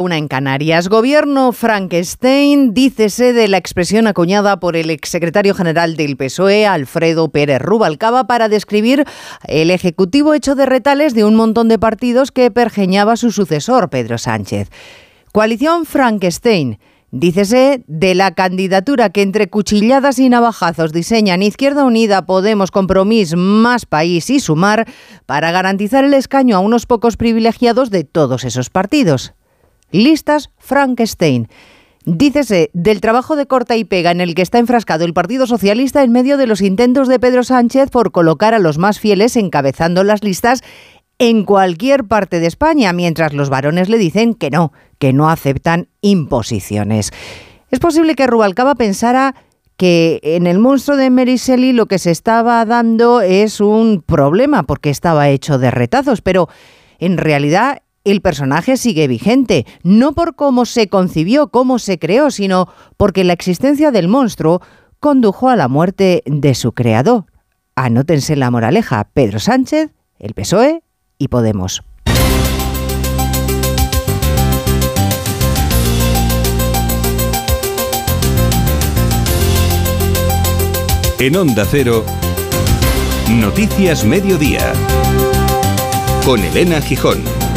Una en Canarias. Gobierno Frankenstein, dícese de la expresión acuñada por el exsecretario general del PSOE, Alfredo Pérez Rubalcaba, para describir el ejecutivo hecho de retales de un montón de partidos que pergeñaba su sucesor, Pedro Sánchez. Coalición Frankenstein. Dícese de la candidatura que entre cuchilladas y navajazos diseñan Izquierda Unida, Podemos, Compromís, Más País y Sumar para garantizar el escaño a unos pocos privilegiados de todos esos partidos listas Frankenstein. Dícese del trabajo de corta y pega en el que está enfrascado el Partido Socialista en medio de los intentos de Pedro Sánchez por colocar a los más fieles encabezando las listas en cualquier parte de España, mientras los varones le dicen que no, que no aceptan imposiciones. Es posible que Rubalcaba pensara que en el monstruo de Mary Shelley lo que se estaba dando es un problema porque estaba hecho de retazos, pero en realidad el personaje sigue vigente, no por cómo se concibió, cómo se creó, sino porque la existencia del monstruo condujo a la muerte de su creador. Anótense la moraleja, Pedro Sánchez, el PSOE y Podemos. En Onda Cero, Noticias Mediodía, con Elena Gijón.